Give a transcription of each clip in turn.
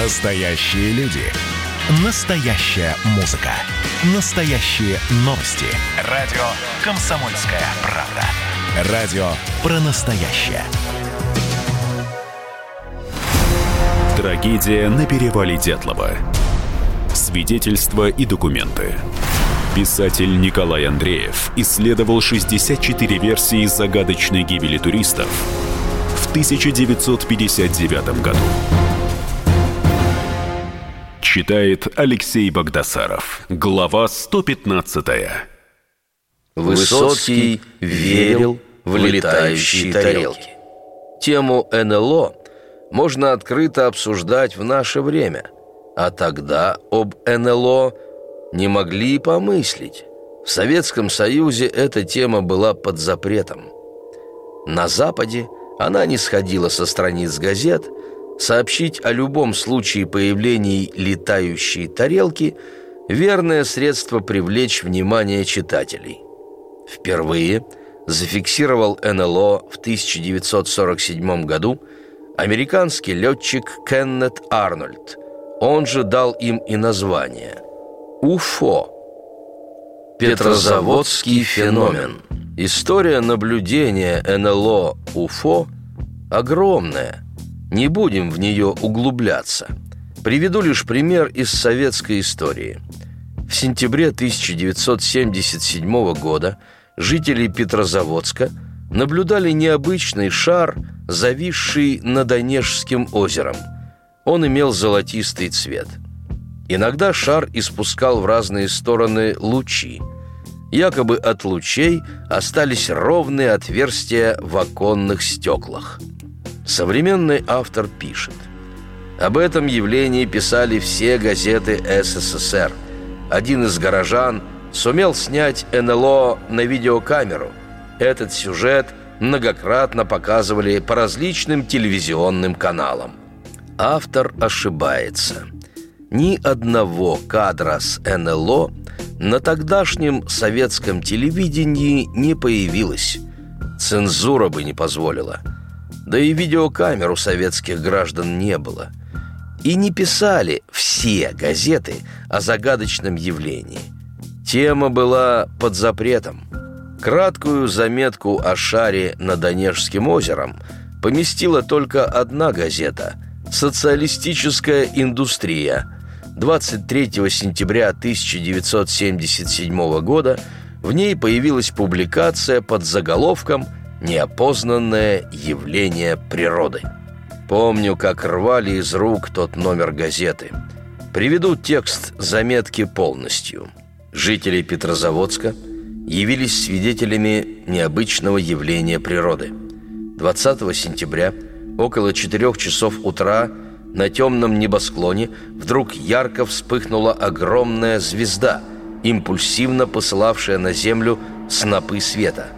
Настоящие люди. Настоящая музыка. Настоящие новости. Радио «Комсомольская правда». Радио про настоящее. Трагедия на перевале Дятлова. Свидетельства и документы. Писатель Николай Андреев исследовал 64 версии загадочной гибели туристов в 1959 году. Читает Алексей Богдасаров. Глава 115. Высоцкий верил в летающие тарелки. Тему НЛО можно открыто обсуждать в наше время, а тогда об НЛО не могли и помыслить. В Советском Союзе эта тема была под запретом. На Западе она не сходила со страниц газет – Сообщить о любом случае появления летающей тарелки – верное средство привлечь внимание читателей. Впервые зафиксировал НЛО в 1947 году американский летчик Кеннет Арнольд. Он же дал им и название – УФО – Петрозаводский феномен. История наблюдения НЛО УФО огромная – не будем в нее углубляться. Приведу лишь пример из советской истории. В сентябре 1977 года жители Петрозаводска наблюдали необычный шар, зависший над Онежским озером. Он имел золотистый цвет. Иногда шар испускал в разные стороны лучи. Якобы от лучей остались ровные отверстия в оконных стеклах – Современный автор пишет. Об этом явлении писали все газеты СССР. Один из горожан сумел снять НЛО на видеокамеру. Этот сюжет многократно показывали по различным телевизионным каналам. Автор ошибается. Ни одного кадра с НЛО на тогдашнем советском телевидении не появилось. Цензура бы не позволила – да и видеокамер у советских граждан не было. И не писали все газеты о загадочном явлении. Тема была под запретом. Краткую заметку о шаре над Онежским озером поместила только одна газета «Социалистическая индустрия». 23 сентября 1977 года в ней появилась публикация под заголовком неопознанное явление природы. Помню, как рвали из рук тот номер газеты. Приведу текст заметки полностью. Жители Петрозаводска явились свидетелями необычного явления природы. 20 сентября около 4 часов утра на темном небосклоне вдруг ярко вспыхнула огромная звезда, импульсивно посылавшая на Землю снопы света –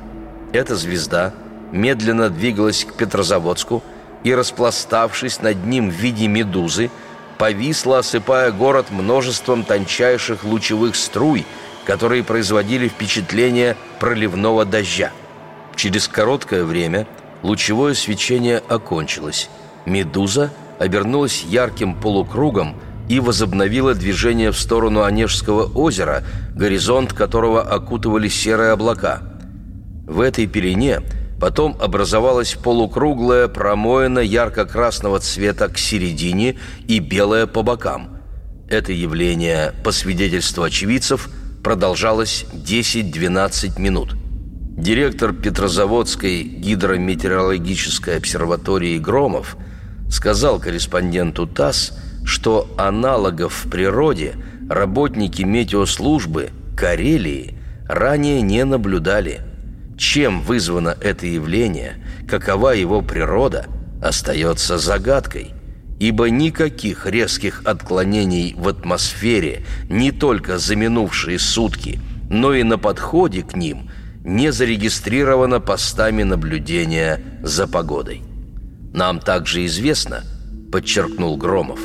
эта звезда медленно двигалась к Петрозаводску и, распластавшись над ним в виде медузы, повисла, осыпая город множеством тончайших лучевых струй, которые производили впечатление проливного дождя. Через короткое время лучевое свечение окончилось. Медуза обернулась ярким полукругом и возобновила движение в сторону Онежского озера, горизонт которого окутывали серые облака – в этой пелене потом образовалась полукруглая промоина ярко-красного цвета к середине и белая по бокам. Это явление, по свидетельству очевидцев, продолжалось 10-12 минут. Директор Петрозаводской гидрометеорологической обсерватории Громов сказал корреспонденту ТАСС, что аналогов в природе работники метеослужбы Карелии ранее не наблюдали – чем вызвано это явление, какова его природа, остается загадкой, ибо никаких резких отклонений в атмосфере не только за минувшие сутки, но и на подходе к ним не зарегистрировано постами наблюдения за погодой. Нам также известно, подчеркнул Громов,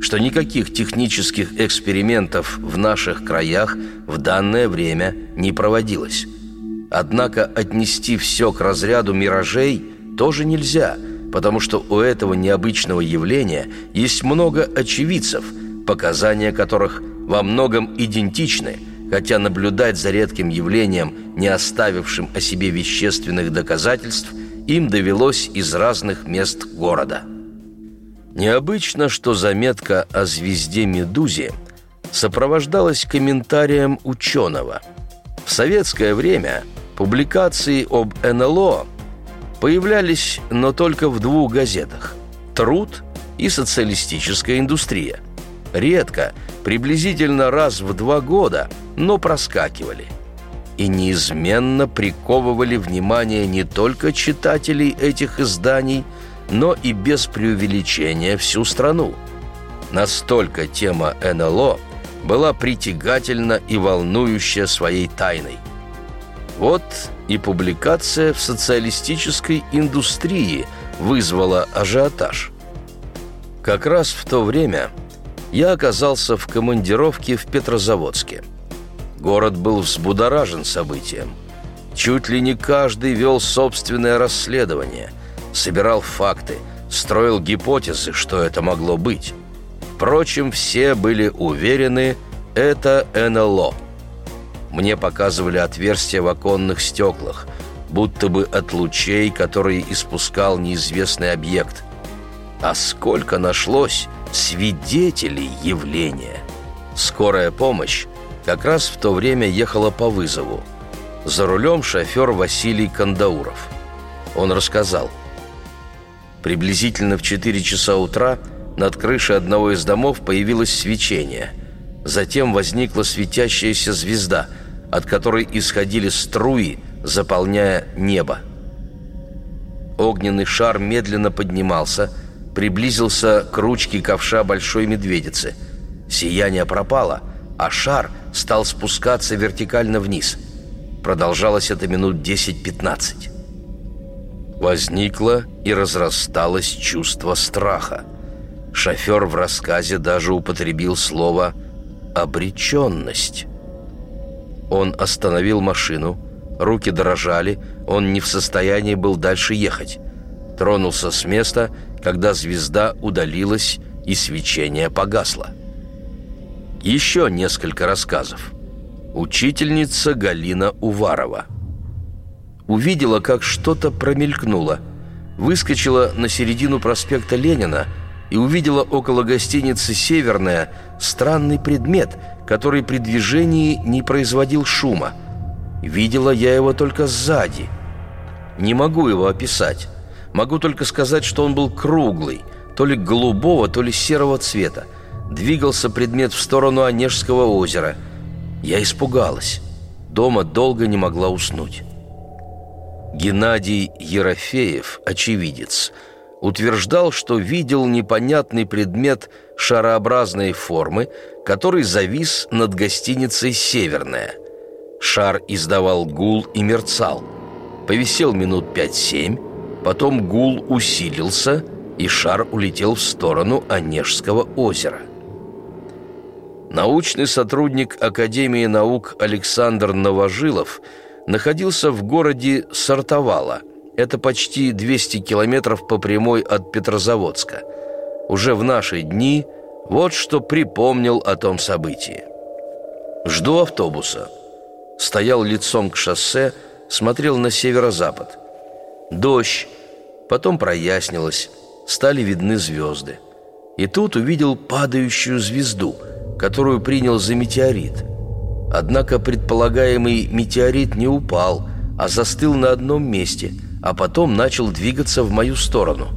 что никаких технических экспериментов в наших краях в данное время не проводилось. Однако отнести все к разряду миражей тоже нельзя, потому что у этого необычного явления есть много очевидцев, показания которых во многом идентичны, хотя наблюдать за редким явлением, не оставившим о себе вещественных доказательств, им довелось из разных мест города. Необычно, что заметка о звезде Медузе сопровождалась комментарием ученого. В советское время публикации об НЛО появлялись, но только в двух газетах «Труд» и «Социалистическая индустрия». Редко, приблизительно раз в два года, но проскакивали. И неизменно приковывали внимание не только читателей этих изданий, но и без преувеличения всю страну. Настолько тема НЛО была притягательна и волнующая своей тайной. Вот и публикация в социалистической индустрии вызвала ажиотаж. Как раз в то время я оказался в командировке в Петрозаводске. Город был взбудоражен событием. Чуть ли не каждый вел собственное расследование, собирал факты, строил гипотезы, что это могло быть. Впрочем, все были уверены, это НЛО – мне показывали отверстия в оконных стеклах, будто бы от лучей, которые испускал неизвестный объект. А сколько нашлось свидетелей явления! Скорая помощь как раз в то время ехала по вызову. За рулем шофер Василий Кандауров. Он рассказал. Приблизительно в 4 часа утра над крышей одного из домов появилось свечение. Затем возникла светящаяся звезда – от которой исходили струи, заполняя небо. Огненный шар медленно поднимался, приблизился к ручке ковша большой медведицы. Сияние пропало, а шар стал спускаться вертикально вниз. Продолжалось это минут 10-15. Возникло и разрасталось чувство страха. Шофер в рассказе даже употребил слово «обреченность». Он остановил машину, руки дрожали, он не в состоянии был дальше ехать. Тронулся с места, когда звезда удалилась и свечение погасло. Еще несколько рассказов. Учительница Галина Уварова. Увидела, как что-то промелькнуло. Выскочила на середину проспекта Ленина и увидела около гостиницы «Северная» странный предмет – который при движении не производил шума. Видела я его только сзади. Не могу его описать. Могу только сказать, что он был круглый, то ли голубого, то ли серого цвета. Двигался предмет в сторону Онежского озера. Я испугалась. Дома долго не могла уснуть. Геннадий Ерофеев, очевидец, утверждал, что видел непонятный предмет шарообразной формы, который завис над гостиницей «Северная». Шар издавал гул и мерцал. Повисел минут 5-7, потом гул усилился, и шар улетел в сторону Онежского озера. Научный сотрудник Академии наук Александр Новожилов находился в городе Сартовала. Это почти 200 километров по прямой от Петрозаводска. Уже в наши дни – вот что припомнил о том событии. Жду автобуса. Стоял лицом к шоссе, смотрел на северо-запад. Дождь, потом прояснилось, стали видны звезды. И тут увидел падающую звезду, которую принял за метеорит. Однако предполагаемый метеорит не упал, а застыл на одном месте, а потом начал двигаться в мою сторону.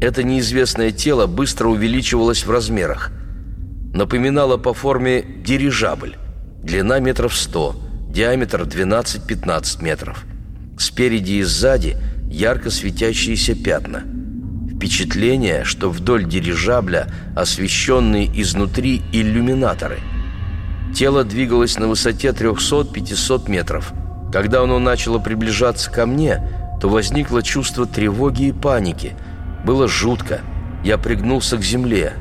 Это неизвестное тело быстро увеличивалось в размерах – напоминала по форме дирижабль. Длина метров 100, диаметр 12-15 метров. Спереди и сзади ярко светящиеся пятна. Впечатление, что вдоль дирижабля освещенные изнутри иллюминаторы. Тело двигалось на высоте 300-500 метров. Когда оно начало приближаться ко мне, то возникло чувство тревоги и паники. Было жутко. Я пригнулся к земле.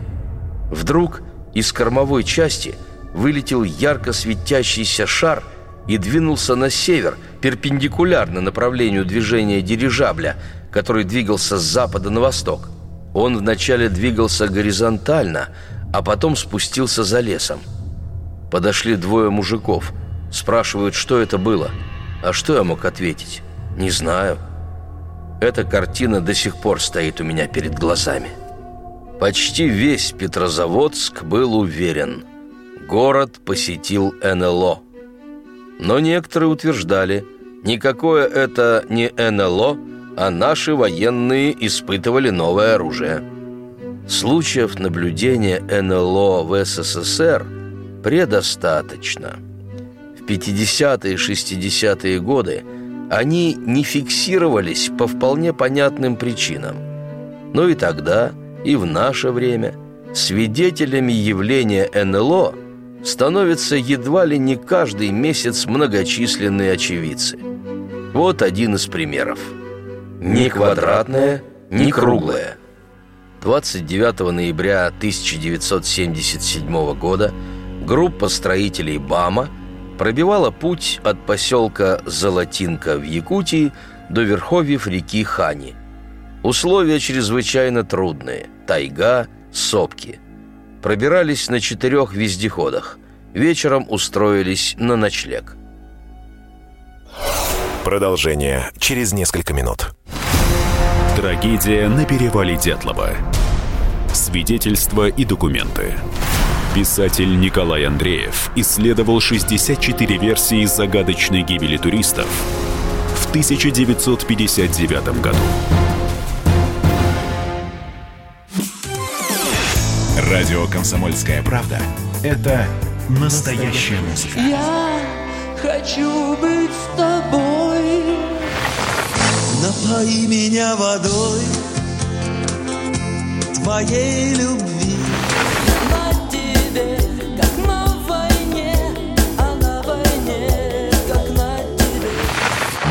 Вдруг из кормовой части вылетел ярко светящийся шар и двинулся на север, перпендикулярно направлению движения дирижабля, который двигался с запада на восток. Он вначале двигался горизонтально, а потом спустился за лесом. Подошли двое мужиков. Спрашивают, что это было. А что я мог ответить? Не знаю. Эта картина до сих пор стоит у меня перед глазами. Почти весь Петрозаводск был уверен. Город посетил НЛО. Но некоторые утверждали, никакое это не НЛО, а наши военные испытывали новое оружие. Случаев наблюдения НЛО в СССР предостаточно. В 50-е и 60-е годы они не фиксировались по вполне понятным причинам. Но и тогда, и в наше время свидетелями явления НЛО становятся едва ли не каждый месяц многочисленные очевидцы. Вот один из примеров. Ни квадратное, ни круглое. 29 ноября 1977 года группа строителей БАМа – пробивала путь от поселка Золотинка в Якутии до верховьев реки Хани. Условия чрезвычайно трудные. Тайга, сопки. Пробирались на четырех вездеходах. Вечером устроились на ночлег. Продолжение через несколько минут. Трагедия на перевале Дятлова. Свидетельства и документы. Писатель Николай Андреев исследовал 64 версии загадочной гибели туристов в 1959 году. Радио «Комсомольская правда» — это настоящая музыка. Я хочу быть с тобой. Напои меня водой твоей любви.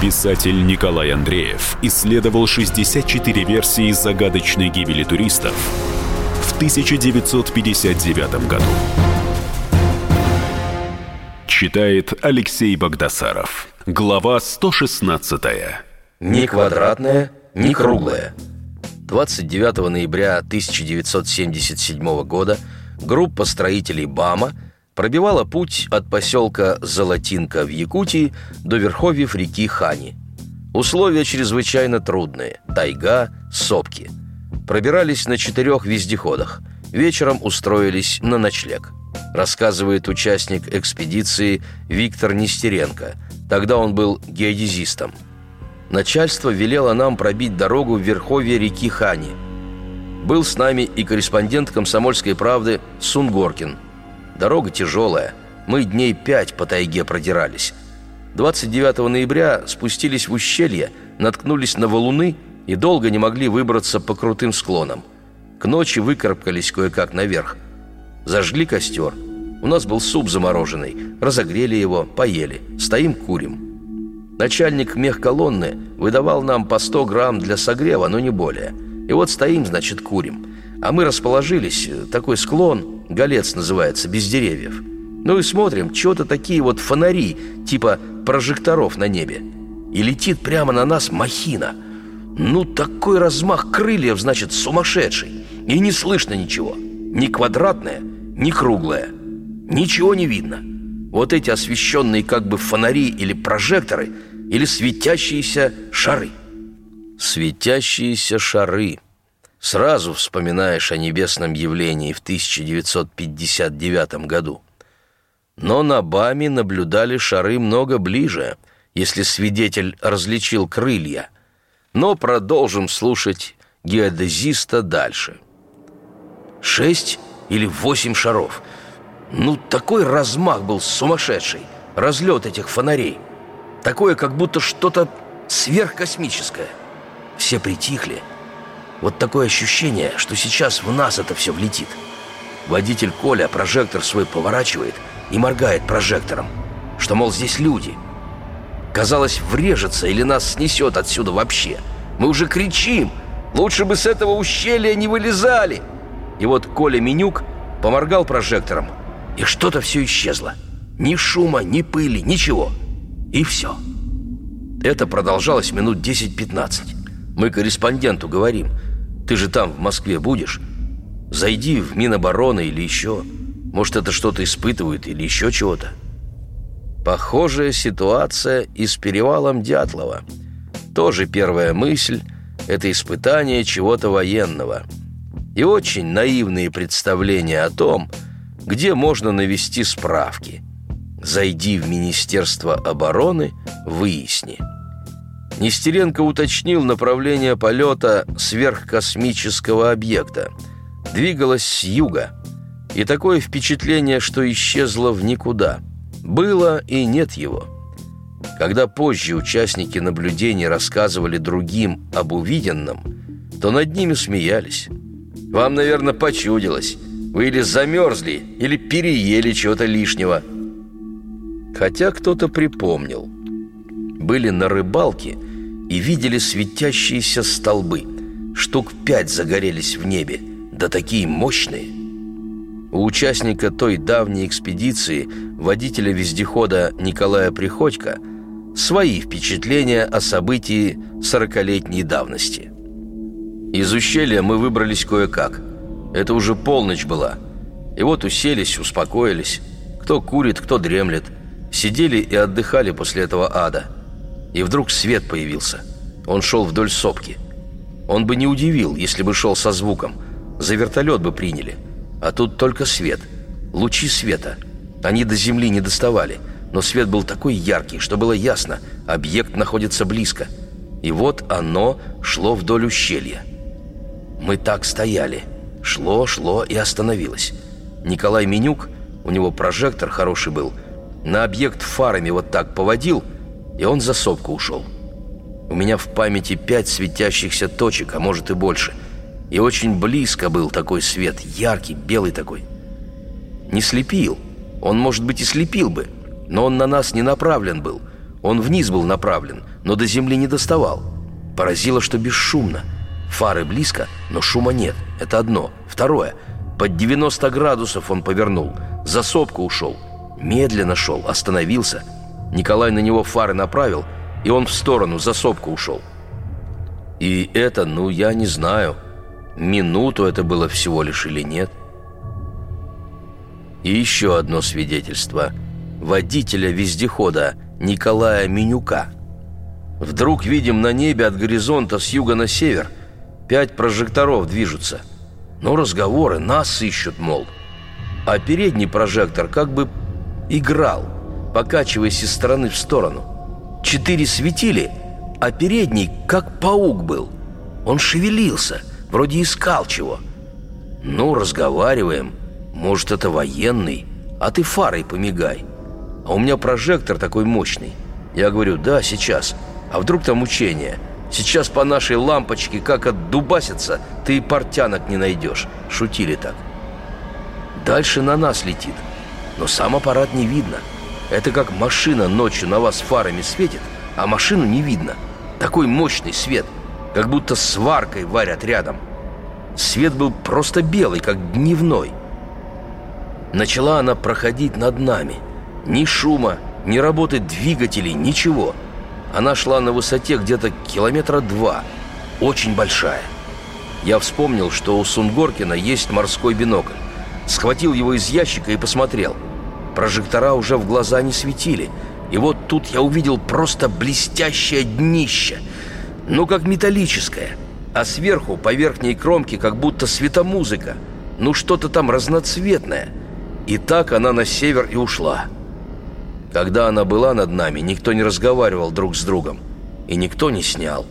Писатель Николай Андреев исследовал 64 версии загадочной гибели туристов в 1959 году. Читает Алексей Богдасаров. Глава 116. Ни квадратное, ни круглое. 29 ноября 1977 года группа строителей БАМа – пробивала путь от поселка Золотинка в Якутии до верховьев реки Хани. Условия чрезвычайно трудные. Тайга, сопки. Пробирались на четырех вездеходах. Вечером устроились на ночлег. Рассказывает участник экспедиции Виктор Нестеренко. Тогда он был геодезистом. Начальство велело нам пробить дорогу в верховье реки Хани. Был с нами и корреспондент «Комсомольской правды» Сунгоркин – Дорога тяжелая. Мы дней пять по тайге продирались. 29 ноября спустились в ущелье, наткнулись на валуны и долго не могли выбраться по крутым склонам. К ночи выкарабкались кое-как наверх. Зажгли костер. У нас был суп замороженный. Разогрели его, поели. Стоим, курим. Начальник мехколонны выдавал нам по 100 грамм для согрева, но не более. И вот стоим, значит, курим. А мы расположились, такой склон, Голец называется, без деревьев. Ну и смотрим, что-то такие вот фонари, типа прожекторов на небе. И летит прямо на нас махина. Ну, такой размах крыльев, значит, сумасшедший. И не слышно ничего. Ни квадратное, ни круглое. Ничего не видно. Вот эти освещенные как бы фонари или прожекторы, или светящиеся шары. Светящиеся шары – Сразу вспоминаешь о небесном явлении в 1959 году. Но на Баме наблюдали шары много ближе, если свидетель различил крылья. Но продолжим слушать геодезиста дальше. Шесть или восемь шаров. Ну, такой размах был сумасшедший. Разлет этих фонарей. Такое, как будто что-то сверхкосмическое. Все притихли – Вот такое ощущение, что сейчас в нас это все влетит. Водитель Коля прожектор свой поворачивает и моргает прожектором, что, мол, здесь люди. Казалось, врежется или нас снесет отсюда вообще. Мы уже кричим, лучше бы с этого ущелья не вылезали. И вот Коля Менюк поморгал прожектором, и что-то все исчезло. Ни шума, ни пыли, ничего. И все. Это продолжалось минут 10-15. Мы корреспонденту говорим, ты же там, в Москве, будешь? Зайди в Минобороны или еще. Может, это что-то испытывают или еще чего-то. Похожая ситуация и с перевалом Дятлова. Тоже первая мысль – это испытание чего-то военного. И очень наивные представления о том, где можно навести справки. Зайди в Министерство обороны, выясни. Нестеренко уточнил направление полета сверхкосмического объекта. Двигалась с юга. И такое впечатление, что исчезло в никуда. Было и нет его. Когда позже участники наблюдений рассказывали другим об увиденном, то над ними смеялись. «Вам, наверное, почудилось. Вы или замерзли, или переели чего-то лишнего». Хотя кто-то припомнил. Были на рыбалке и видели светящиеся столбы. Штук пять загорелись в небе, да такие мощные. У участника той давней экспедиции, водителя вездехода Николая Приходько, свои впечатления о событии сорокалетней давности. Из ущелья мы выбрались кое-как. Это уже полночь была. И вот уселись, успокоились. Кто курит, кто дремлет. Сидели и отдыхали после этого ада. И вдруг свет появился. Он шел вдоль сопки. Он бы не удивил, если бы шел со звуком. За вертолет бы приняли. А тут только свет. Лучи света. Они до земли не доставали. Но свет был такой яркий, что было ясно. Объект находится близко. И вот оно шло вдоль ущелья. Мы так стояли. Шло, шло и остановилось. Николай Менюк, у него прожектор хороший был, на объект фарами вот так поводил – и он за сопку ушел. У меня в памяти пять светящихся точек, а может и больше. И очень близко был такой свет, яркий, белый такой. Не слепил. Он, может быть, и слепил бы, но он на нас не направлен был. Он вниз был направлен, но до земли не доставал. Поразило, что бесшумно. Фары близко, но шума нет. Это одно. Второе. Под 90 градусов он повернул. За сопку ушел. Медленно шел, остановился – Николай на него фары направил, и он в сторону, за сопку ушел. И это, ну, я не знаю, минуту это было всего лишь или нет. И еще одно свидетельство. Водителя вездехода Николая Менюка. Вдруг видим на небе от горизонта с юга на север пять прожекторов движутся. Но разговоры, нас ищут, мол. А передний прожектор как бы играл – покачиваясь из стороны в сторону. Четыре светили, а передний как паук был. Он шевелился, вроде искал чего. Ну, разговариваем. Может, это военный, а ты фарой помигай. А у меня прожектор такой мощный. Я говорю, да, сейчас. А вдруг там учение? Сейчас по нашей лампочке как отдубасится, ты и портянок не найдешь. Шутили так. Дальше на нас летит. Но сам аппарат не видно. Это как машина ночью на вас фарами светит, а машину не видно. Такой мощный свет, как будто сваркой варят рядом. Свет был просто белый, как дневной. Начала она проходить над нами. Ни шума, ни работы двигателей, ничего. Она шла на высоте где-то километра два. Очень большая. Я вспомнил, что у Сунгоркина есть морской бинокль. Схватил его из ящика и посмотрел – Прожектора уже в глаза не светили. И вот тут я увидел просто блестящее днище. Ну, как металлическое. А сверху, по верхней кромке, как будто светомузыка. Ну, что-то там разноцветное. И так она на север и ушла. Когда она была над нами, никто не разговаривал друг с другом. И никто не снял.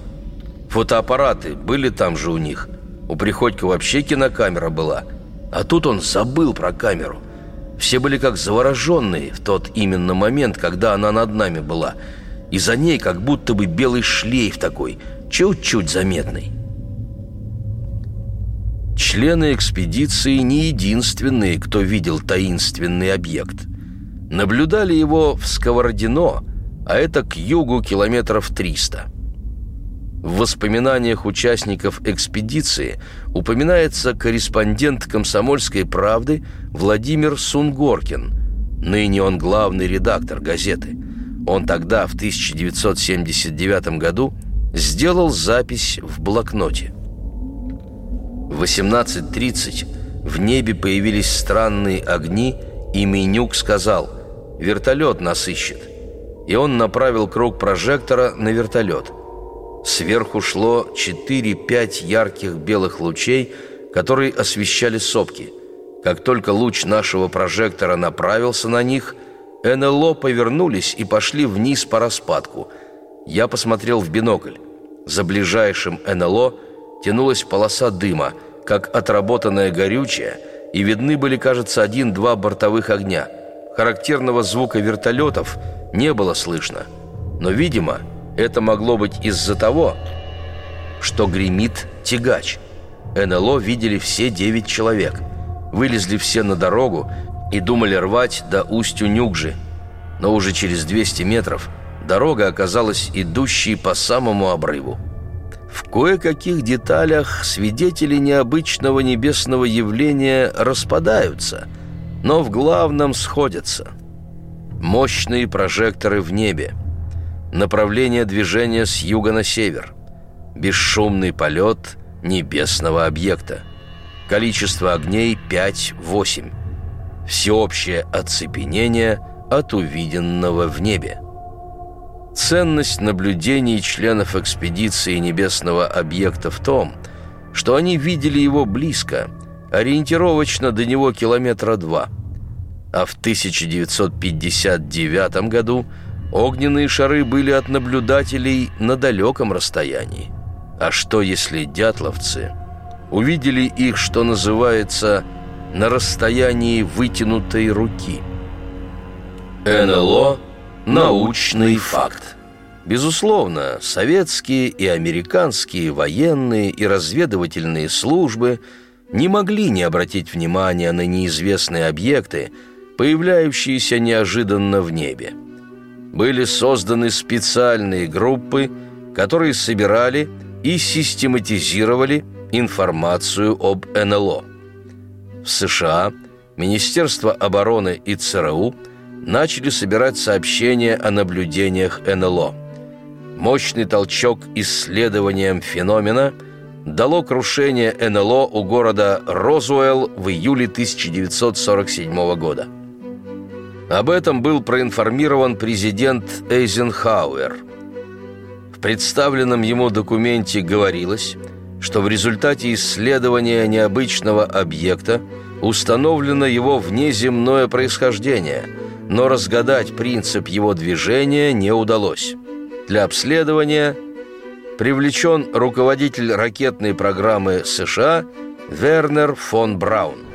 Фотоаппараты были там же у них. У Приходько вообще кинокамера была. А тут он забыл про камеру. Все были как завороженные в тот именно момент, когда она над нами была. И за ней как будто бы белый шлейф такой, чуть-чуть заметный. Члены экспедиции не единственные, кто видел таинственный объект. Наблюдали его в Сковородино, а это к югу километров 300. В воспоминаниях участников экспедиции упоминается корреспондент «Комсомольской правды» Владимир Сунгоркин. Ныне он главный редактор газеты. Он тогда, в 1979 году, сделал запись в блокноте. В 18.30 в небе появились странные огни, и Минюк сказал «Вертолет нас ищет». И он направил круг прожектора на вертолет – Сверху шло 4-5 ярких белых лучей, которые освещали сопки. Как только луч нашего прожектора направился на них, НЛО повернулись и пошли вниз по распадку. Я посмотрел в бинокль. За ближайшим НЛО тянулась полоса дыма, как отработанное горючее, и видны были, кажется, один-два бортовых огня. Характерного звука вертолетов не было слышно. Но, видимо, это могло быть из-за того, что гремит тягач. НЛО видели все девять человек. Вылезли все на дорогу и думали рвать до устью Нюкжи. Но уже через 200 метров дорога оказалась идущей по самому обрыву. В кое-каких деталях свидетели необычного небесного явления распадаются, но в главном сходятся. Мощные прожекторы в небе – направление движения с юга на север, бесшумный полет небесного объекта, количество огней 5-8, всеобщее оцепенение от увиденного в небе. Ценность наблюдений членов экспедиции небесного объекта в том, что они видели его близко, ориентировочно до него километра два. А в 1959 году – Огненные шары были от наблюдателей на далеком расстоянии. А что, если дятловцы увидели их, что называется, на расстоянии вытянутой руки? НЛО – научный факт. Безусловно, советские и американские военные и разведывательные службы не могли не обратить внимания на неизвестные объекты, появляющиеся неожиданно в небе были созданы специальные группы, которые собирали и систематизировали информацию об НЛО. В США Министерство обороны и ЦРУ начали собирать сообщения о наблюдениях НЛО. Мощный толчок исследованиям феномена дало крушение НЛО у города Розуэлл в июле 1947 года. Об этом был проинформирован президент Эйзенхауэр. В представленном ему документе говорилось, что в результате исследования необычного объекта установлено его внеземное происхождение, но разгадать принцип его движения не удалось. Для обследования привлечен руководитель ракетной программы США Вернер фон Браун.